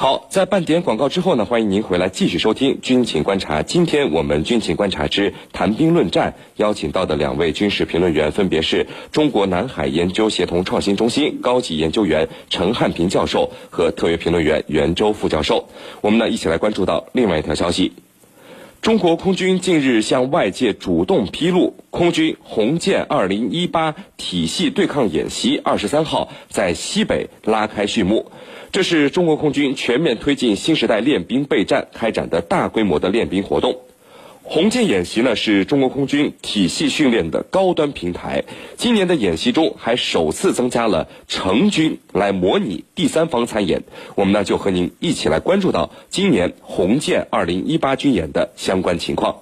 好，在半点广告之后呢，欢迎您回来继续收听《军情观察》。今天我们《军情观察之谈兵论战》邀请到的两位军事评论员，分别是中国南海研究协同创新中心高级研究员陈汉平教授和特约评论员袁周副教授。我们呢，一起来关注到另外一条消息：中国空军近日向外界主动披露，空军红箭二零一八体系对抗演习二十三号在西北拉开序幕。这是中国空军全面推进新时代练兵备战开展的大规模的练兵活动。红箭演习呢，是中国空军体系训练的高端平台。今年的演习中还首次增加了成军来模拟第三方参演。我们呢就和您一起来关注到今年红箭二零一八军演的相关情况。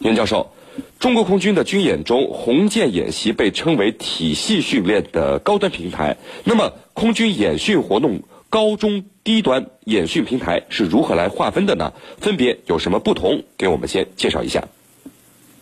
袁教授，中国空军的军演中，红箭演习被称为体系训练的高端平台。那么，空军演训活动。高中低端演训平台是如何来划分的呢？分别有什么不同？给我们先介绍一下。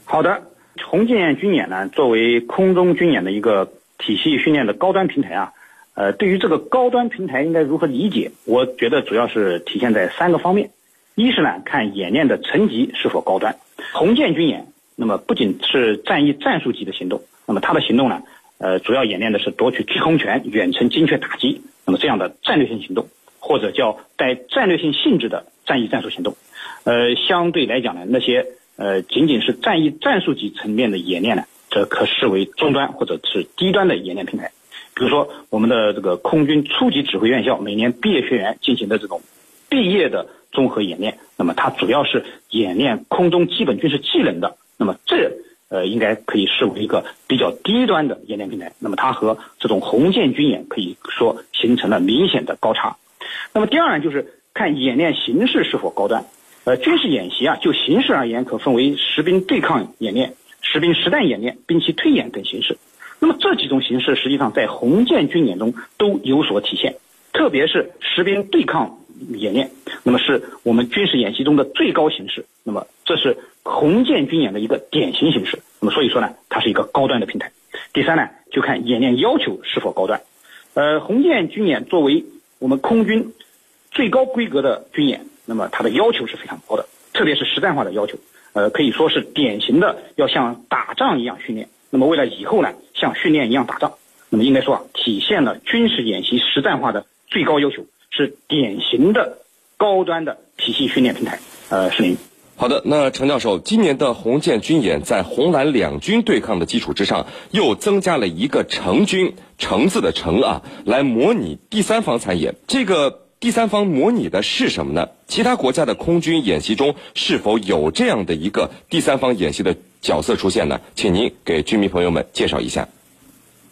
好的，红箭军演呢，作为空中军演的一个体系训练的高端平台啊，呃，对于这个高端平台应该如何理解？我觉得主要是体现在三个方面：一是呢，看演练的层级是否高端。红箭军演，那么不仅是战役战术级的行动，那么它的行动呢，呃，主要演练的是夺取制空权、远程精确打击。那么这样的战略性行动，或者叫带战略性性质的战役战术行动，呃，相对来讲呢，那些呃仅仅是战役战术级层面的演练呢，则可视为中端或者是低端的演练平台。比如说，我们的这个空军初级指挥院校每年毕业学员进行的这种毕业的综合演练，那么它主要是演练空中基本军事技能的。那么这。呃，应该可以视为一个比较低端的演练平台。那么它和这种红箭军演可以说形成了明显的高差。那么第二呢，就是看演练形式是否高端。呃，军事演习啊，就形式而言，可分为实兵对抗演练、实兵实弹演练、兵棋推演等形式。那么这几种形式实际上在红箭军演中都有所体现，特别是实兵对抗演练，那么是我们军事演习中的最高形式。那么这是。红箭军演的一个典型形式，那么所以说呢，它是一个高端的平台。第三呢，就看演练要求是否高端。呃，红箭军演作为我们空军最高规格的军演，那么它的要求是非常高的，特别是实战化的要求，呃，可以说是典型的要像打仗一样训练。那么为了以后呢，像训练一样打仗，那么应该说啊，体现了军事演习实战化的最高要求，是典型的高端的体系训练平台。呃，是您。好的，那陈教授，今年的红箭军演在红蓝两军对抗的基础之上，又增加了一个成军，成字的成啊，来模拟第三方参演。这个第三方模拟的是什么呢？其他国家的空军演习中是否有这样的一个第三方演习的角色出现呢？请您给军迷朋友们介绍一下。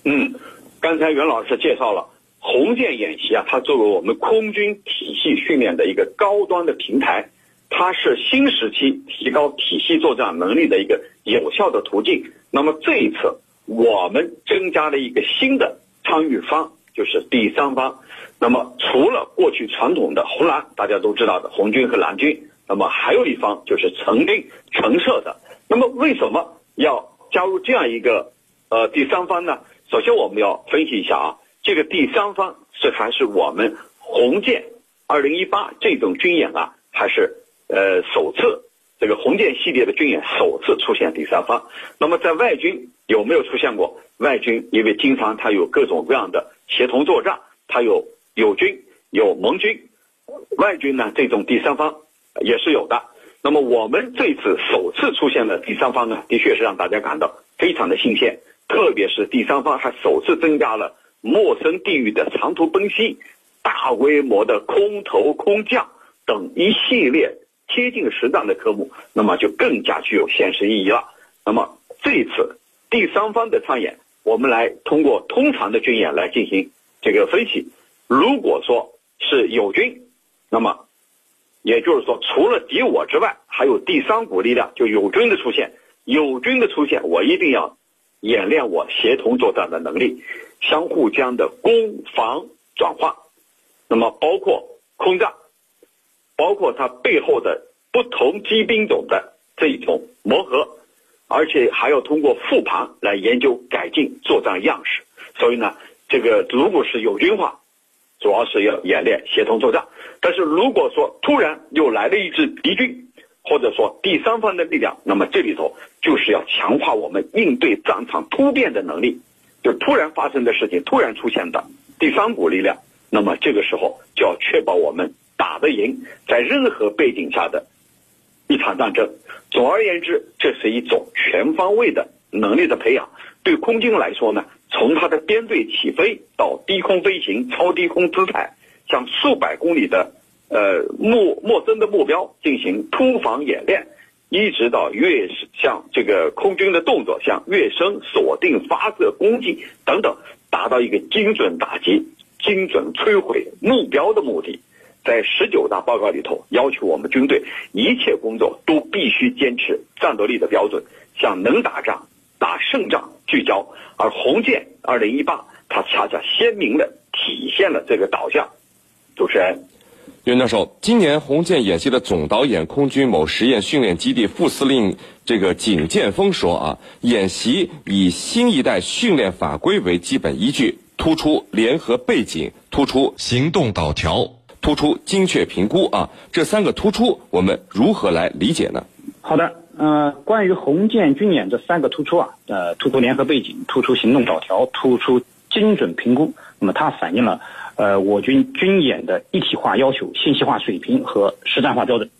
嗯，刚才袁老师介绍了红箭演习啊，它作为我们空军体系训练的一个高端的平台。它是新时期提高体系作战能力的一个有效的途径。那么这一次，我们增加了一个新的参与方，就是第三方。那么除了过去传统的红蓝，大家都知道的红军和蓝军，那么还有一方就是成军成色的。那么为什么要加入这样一个呃第三方呢？首先我们要分析一下啊，这个第三方是还是我们红箭二零一八这种军演啊，还是？呃，首次这个红箭系列的军演首次出现第三方。那么在外军有没有出现过？外军因为经常它有各种各样的协同作战，它有友军有盟军，外军呢这种第三方也是有的。那么我们这次首次出现的第三方呢，的确是让大家感到非常的新鲜，特别是第三方还首次增加了陌生地域的长途奔袭、大规模的空投空降等一系列。贴近实战的科目，那么就更加具有现实意义了。那么这一次第三方的参演，我们来通过通常的军演来进行这个分析。如果说是友军，那么也就是说除了敌我之外，还有第三股力量，就友军的出现。友军的出现，我一定要演练我协同作战的能力，相互间的攻防转化，那么包括空战。包括它背后的不同机兵种的这一种磨合，而且还要通过复盘来研究改进作战样式。所以呢，这个如果是友军化，主要是要演练协同作战；但是如果说突然又来了一支敌军，或者说第三方的力量，那么这里头就是要强化我们应对战场突变的能力，就突然发生的事情，突然出现的第三股力量，那么这个时候就要确保我们打得赢，在任何背景下的一场战争。总而言之，这是一种全方位的能力的培养。对空军来说呢，从它的编队起飞到低空飞行、超低空姿态，向数百公里的。呃，陌陌生的目标进行突防演练，一直到跃向这个空军的动作，向跃升、锁定、发射、攻击等等，达到一个精准打击、精准摧毁目标的目的。在十九大报告里头，要求我们军队一切工作都必须坚持战斗力的标准，向能打仗、打胜仗聚焦。而红箭二零一八，它恰恰鲜明的体现了这个导向。主持人。袁教授，今年红箭演习的总导演、空军某实验训练基地副司令这个景建峰说啊，演习以新一代训练法规为基本依据，突出联合背景，突出行动导调，突出精确评估啊，这三个突出，我们如何来理解呢？好的，呃，关于红箭军演这三个突出啊，呃，突出联合背景，突出行动导调，突出精准评估，那么它反映了。呃，我军军演的一体化要求、信息化水平和实战化标准。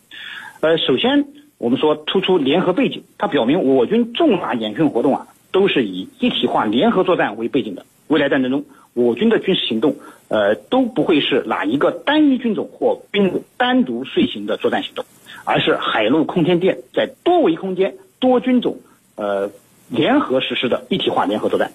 呃，首先我们说突出联合背景，它表明我军重大演训活动啊，都是以一体化联合作战为背景的。未来战争中，我军的军事行动，呃，都不会是哪一个单一军种或兵种单独遂行的作战行动，而是海陆空天电在多维空间、多军种，呃。联合实施的一体化联合作战，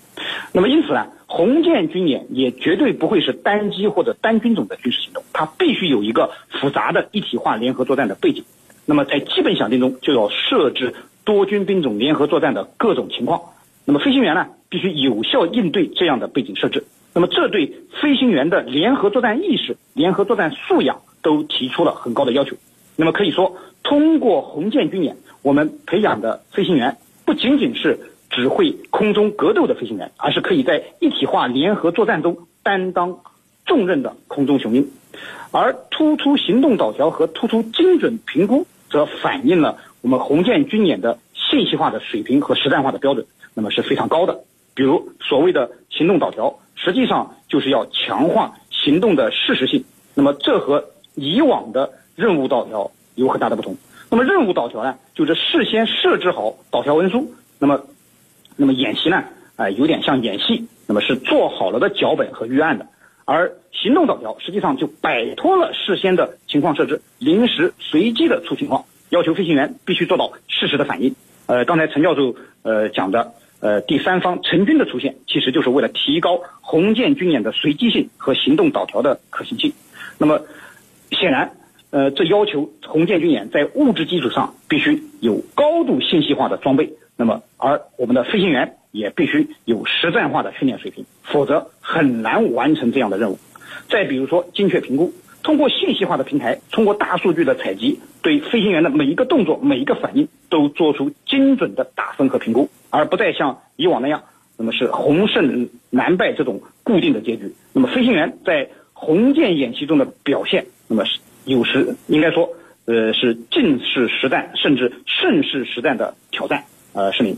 那么因此呢，红箭军演也绝对不会是单机或者单军种的军事行动，它必须有一个复杂的一体化联合作战的背景。那么在基本响定中就要设置多军兵种联合作战的各种情况。那么飞行员呢，必须有效应对这样的背景设置。那么这对飞行员的联合作战意识、联合作战素养都提出了很高的要求。那么可以说，通过红箭军演，我们培养的飞行员。不仅仅是指挥空中格斗的飞行员，而是可以在一体化联合作战中担当重任的空中雄鹰。而突出行动导调和突出精准评估，则反映了我们红箭军演的信息化的水平和实战化的标准，那么是非常高的。比如所谓的行动导调，实际上就是要强化行动的事实性。那么这和以往的任务导调有很大的不同。那么任务导调呢，就是事先设置好导调文书。那么，那么演习呢，啊，有点像演戏，那么是做好了的脚本和预案的。而行动导调实际上就摆脱了事先的情况设置，临时随机的出情况，要求飞行员必须做到适时的反应。呃，刚才陈教授呃讲的，呃，第三方陈军的出现，其实就是为了提高红箭军演的随机性和行动导调的可行性。那么，显然。呃，这要求红箭军演在物质基础上必须有高度信息化的装备，那么而我们的飞行员也必须有实战化的训练水平，否则很难完成这样的任务。再比如说精确评估，通过信息化的平台，通过大数据的采集，对飞行员的每一个动作、每一个反应都做出精准的打分和评估，而不再像以往那样，那么是红胜难败这种固定的结局。那么飞行员在红箭演习中的表现，那么是。有时应该说，呃，是近似实战，甚至胜似实战的挑战。呃，是您，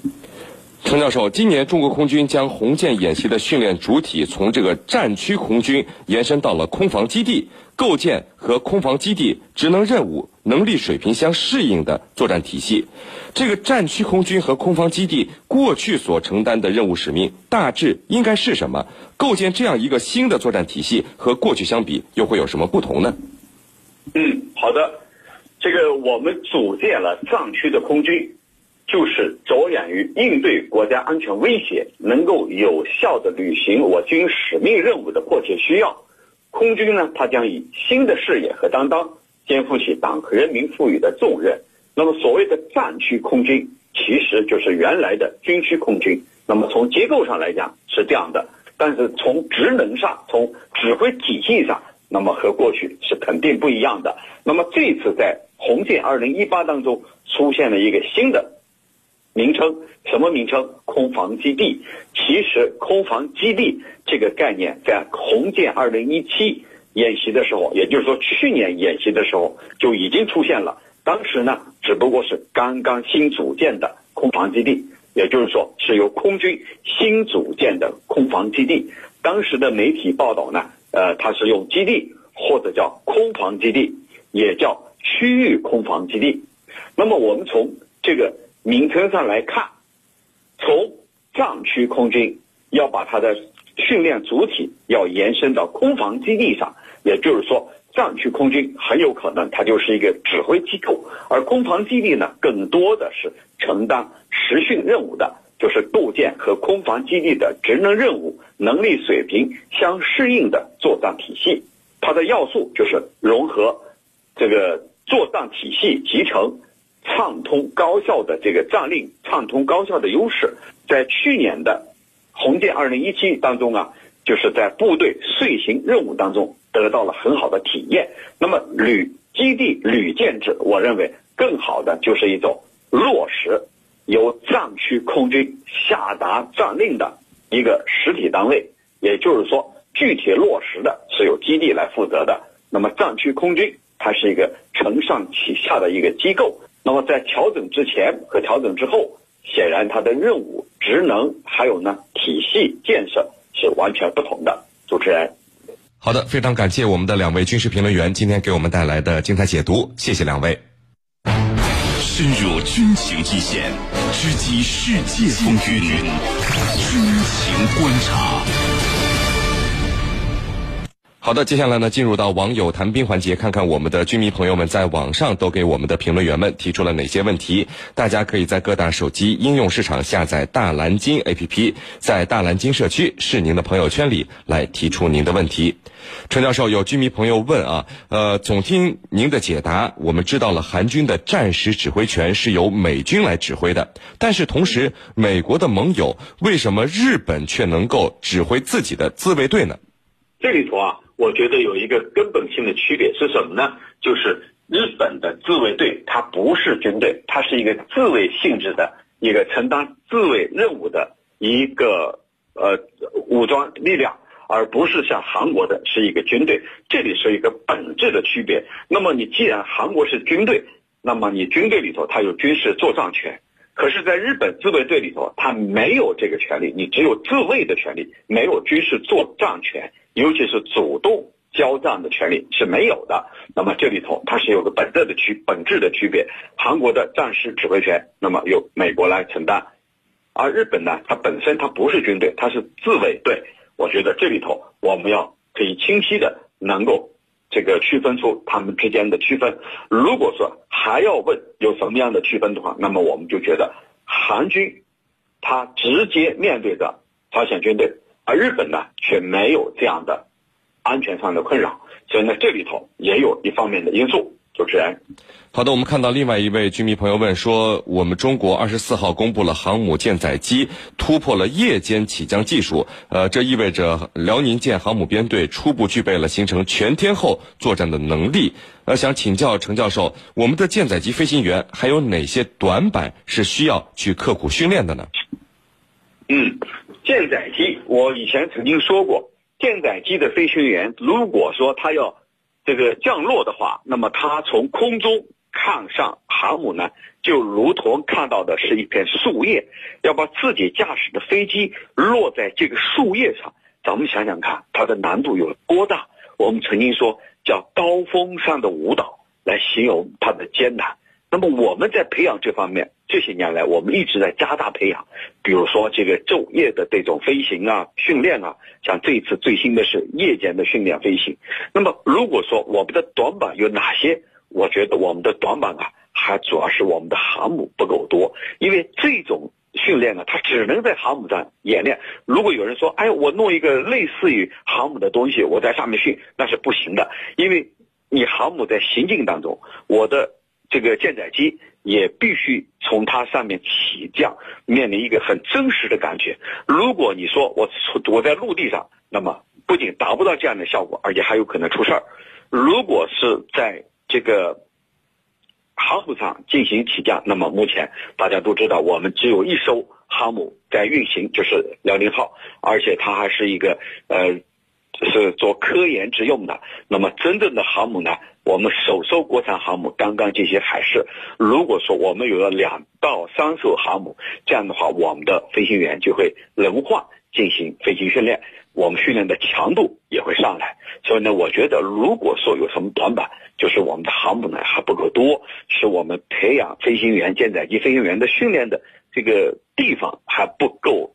陈教授，今年中国空军将红箭演习的训练主体从这个战区空军延伸到了空防基地，构建和空防基地职能任务能力水平相适应的作战体系。这个战区空军和空防基地过去所承担的任务使命大致应该是什么？构建这样一个新的作战体系和过去相比又会有什么不同呢？嗯，好的，这个我们组建了藏区的空军，就是着眼于应对国家安全威胁，能够有效的履行我军使命任务的迫切需要。空军呢，它将以新的视野和担当，肩负起党和人民赋予的重任。那么，所谓的战区空军，其实就是原来的军区空军。那么，从结构上来讲是这样的，但是从职能上，从指挥体系上。那么和过去是肯定不一样的。那么这次在红箭二零一八当中出现了一个新的名称，什么名称？空防基地。其实空防基地这个概念在红箭二零一七演习的时候，也就是说去年演习的时候就已经出现了。当时呢，只不过是刚刚新组建的空防基地，也就是说是由空军新组建的空防基地。当时的媒体报道呢，呃，它是用基地或者叫空防基地，也叫区域空防基地。那么我们从这个名称上来看，从藏区空军要把它的训练主体要延伸到空防基地上，也就是说。藏区空军很有可能它就是一个指挥机构，而空防基地呢，更多的是承担实训任务的，就是构建和空防基地的职能任务能力水平相适应的作战体系。它的要素就是融合这个作战体系集成、畅通高效的这个战令、畅通高效的优势。在去年的红箭二零一七当中啊，就是在部队遂行任务当中。得到了很好的体验。那么旅基地旅建制，我认为更好的就是一种落实由藏区空军下达战令的一个实体单位，也就是说，具体落实的是由基地来负责的。那么藏区空军它是一个承上启下的一个机构。那么在调整之前和调整之后，显然它的任务职能还有呢体系建设是完全不同的。主持人。好的，非常感谢我们的两位军事评论员今天给我们带来的精彩解读，谢谢两位。深入军情一线，直击世界风云，军情观察。好的，接下来呢，进入到网友谈兵环节，看看我们的军迷朋友们在网上都给我们的评论员们提出了哪些问题。大家可以在各大手机应用市场下载大蓝鲸 APP，在大蓝鲸社区是您的朋友圈里来提出您的问题。陈教授，有军迷朋友问啊，呃，总听您的解答，我们知道了韩军的战时指挥权是由美军来指挥的，但是同时，美国的盟友为什么日本却能够指挥自己的自卫队呢？这里头啊。我觉得有一个根本性的区别是什么呢？就是日本的自卫队它不是军队，它是一个自卫性质的一个承担自卫任务的一个呃武装力量，而不是像韩国的是一个军队。这里是一个本质的区别。那么你既然韩国是军队，那么你军队里头它有军事作战权，可是，在日本自卫队里头，他没有这个权利，你只有自卫的权利，没有军事作战权。尤其是主动交战的权利是没有的。那么这里头它是有个本质的区本质的区别。韩国的战时指挥权，那么由美国来承担，而日本呢，它本身它不是军队，它是自卫队。我觉得这里头我们要可以清晰的能够这个区分出他们之间的区分。如果说还要问有什么样的区分的话，那么我们就觉得韩军他直接面对着朝鲜军队。而日本呢，却没有这样的安全上的困扰，所以呢，这里头也有一方面的因素。主持人，好的，我们看到另外一位军迷朋友问说，我们中国二十四号公布了航母舰载机突破了夜间起降技术，呃，这意味着辽宁舰航母编队初步具备了形成全天候作战的能力。呃，想请教程教授，我们的舰载机飞行员还有哪些短板是需要去刻苦训练的呢？嗯。舰载机，我以前曾经说过，舰载机的飞行员，如果说他要这个降落的话，那么他从空中看上航母呢，就如同看到的是一片树叶，要把自己驾驶的飞机落在这个树叶上，咱们想想看，它的难度有多大？我们曾经说叫刀锋上的舞蹈来形容它的艰难。那么我们在培养这方面，这些年来我们一直在加大培养，比如说这个昼夜的这种飞行啊、训练啊，像这次最新的是夜间的训练飞行。那么如果说我们的短板有哪些？我觉得我们的短板啊，还主要是我们的航母不够多，因为这种训练呢，它只能在航母上演练。如果有人说，哎，我弄一个类似于航母的东西，我在上面训，那是不行的，因为你航母在行进当中，我的。这个舰载机也必须从它上面起降，面临一个很真实的感觉。如果你说我我在陆地上，那么不仅达不到这样的效果，而且还有可能出事儿。如果是在这个航母上进行起降，那么目前大家都知道，我们只有一艘航母在运行，就是辽宁号，而且它还是一个呃是做科研之用的。那么真正的航母呢？我们首艘国产航母刚刚进行海试。如果说我们有了两到三艘航母，这样的话，我们的飞行员就会轮换进行飞行训练，我们训练的强度也会上来。所以呢，我觉得如果说有什么短板，就是我们的航母呢还不够多，是我们培养飞行员、舰载机飞行员的训练的这个地方还不够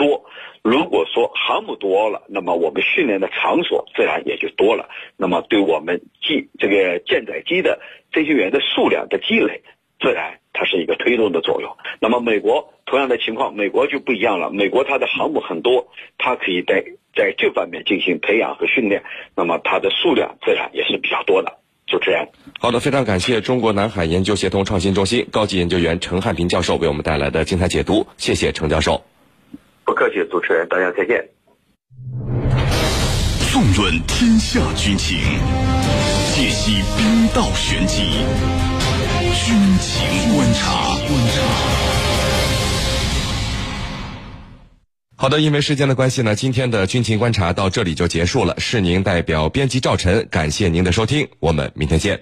多。如果说航母多了，那么我们训练的场所自然也就多了。那么对我们机这个舰载机的飞行员的数量的积累，自然它是一个推动的作用。那么美国同样的情况，美国就不一样了。美国它的航母很多，它可以在在这方面进行培养和训练，那么它的数量自然也是比较多的。就这样。好的，非常感谢中国南海研究协同创新中心高级研究员陈汉平教授为我们带来的精彩解读。谢谢陈教授。不客气，主持人，大家再见。纵论天下军情，解析兵道玄机，军情观察。好的，因为时间的关系呢，今天的军情观察到这里就结束了。是您代表编辑赵晨，感谢您的收听，我们明天见。